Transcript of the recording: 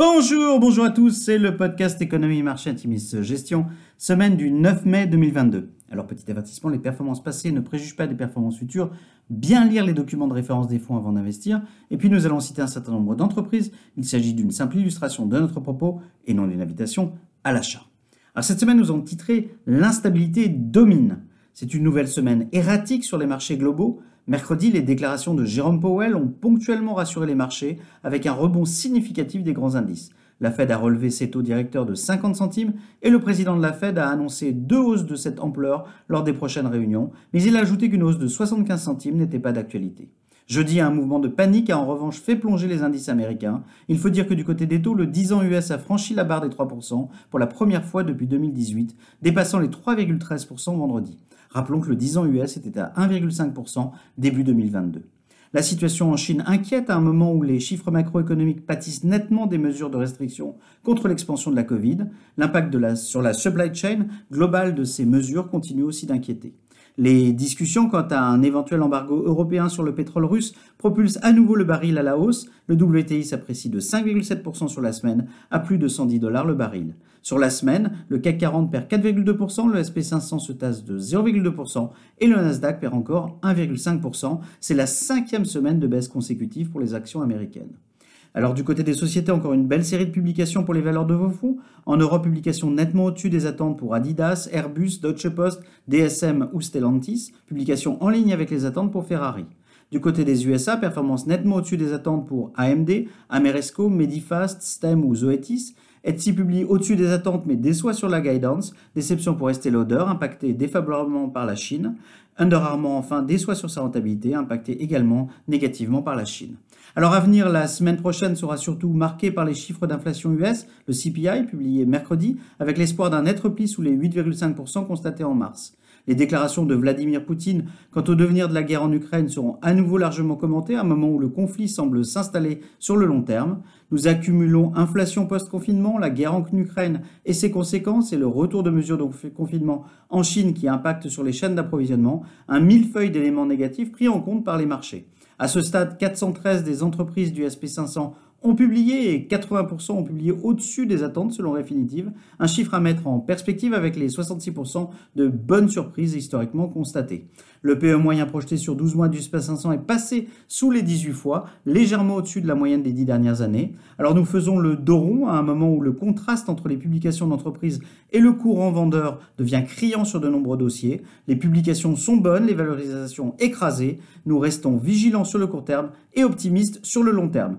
Bonjour, bonjour à tous, c'est le podcast Économie, Marché, Intimis, Gestion, semaine du 9 mai 2022. Alors petit avertissement, les performances passées ne préjugent pas des performances futures, bien lire les documents de référence des fonds avant d'investir, et puis nous allons citer un certain nombre d'entreprises, il s'agit d'une simple illustration de notre propos et non d'une invitation à l'achat. Alors cette semaine nous avons titré L'instabilité domine. C'est une nouvelle semaine erratique sur les marchés globaux, Mercredi, les déclarations de Jérôme Powell ont ponctuellement rassuré les marchés avec un rebond significatif des grands indices. La Fed a relevé ses taux directeurs de 50 centimes et le président de la Fed a annoncé deux hausses de cette ampleur lors des prochaines réunions, mais il a ajouté qu'une hausse de 75 centimes n'était pas d'actualité. Jeudi, un mouvement de panique a en revanche fait plonger les indices américains. Il faut dire que du côté des taux, le 10 ans US a franchi la barre des 3% pour la première fois depuis 2018, dépassant les 3,13% vendredi. Rappelons que le 10 ans US était à 1,5% début 2022. La situation en Chine inquiète à un moment où les chiffres macroéconomiques pâtissent nettement des mesures de restriction contre l'expansion de la Covid. L'impact sur la supply chain globale de ces mesures continue aussi d'inquiéter. Les discussions quant à un éventuel embargo européen sur le pétrole russe propulsent à nouveau le baril à la hausse. Le WTI s'apprécie de 5,7% sur la semaine à plus de 110 dollars le baril. Sur la semaine, le CAC 40 perd 4,2%, le SP500 se tasse de 0,2% et le Nasdaq perd encore 1,5%. C'est la cinquième semaine de baisse consécutive pour les actions américaines. Alors du côté des sociétés, encore une belle série de publications pour les valeurs de vos fonds. En Europe, publication nettement au-dessus des attentes pour Adidas, Airbus, Deutsche Post, DSM ou Stellantis. Publication en ligne avec les attentes pour Ferrari. Du côté des USA, performance nettement au-dessus des attentes pour AMD, Ameresco, Medifast, STEM ou Zoetis. Etsy publie au-dessus des attentes mais déçoit sur la guidance. Déception pour Estée Lauder, impacté défavorablement par la Chine. Under enfin déçoit sur sa rentabilité, impacté également négativement par la Chine. Alors à venir, la semaine prochaine sera surtout marquée par les chiffres d'inflation US, le CPI publié mercredi, avec l'espoir d'un net repli sous les 8,5% constatés en mars. Les déclarations de Vladimir Poutine quant au devenir de la guerre en Ukraine seront à nouveau largement commentées à un moment où le conflit semble s'installer sur le long terme. Nous accumulons inflation post-confinement, la guerre en Ukraine et ses conséquences et le retour de mesures de confinement en Chine qui impactent sur les chaînes d'approvisionnement, un millefeuille d'éléments négatifs pris en compte par les marchés. À ce stade, 413 des entreprises du SP500 ont publié et 80% ont publié au-dessus des attentes selon Refinitiv, un chiffre à mettre en perspective avec les 66% de bonnes surprises historiquement constatées. Le PE moyen projeté sur 12 mois du SPA 500 est passé sous les 18 fois, légèrement au-dessus de la moyenne des 10 dernières années. Alors nous faisons le dos rond à un moment où le contraste entre les publications d'entreprises et le courant vendeur devient criant sur de nombreux dossiers. Les publications sont bonnes, les valorisations écrasées. Nous restons vigilants sur le court terme et optimistes sur le long terme.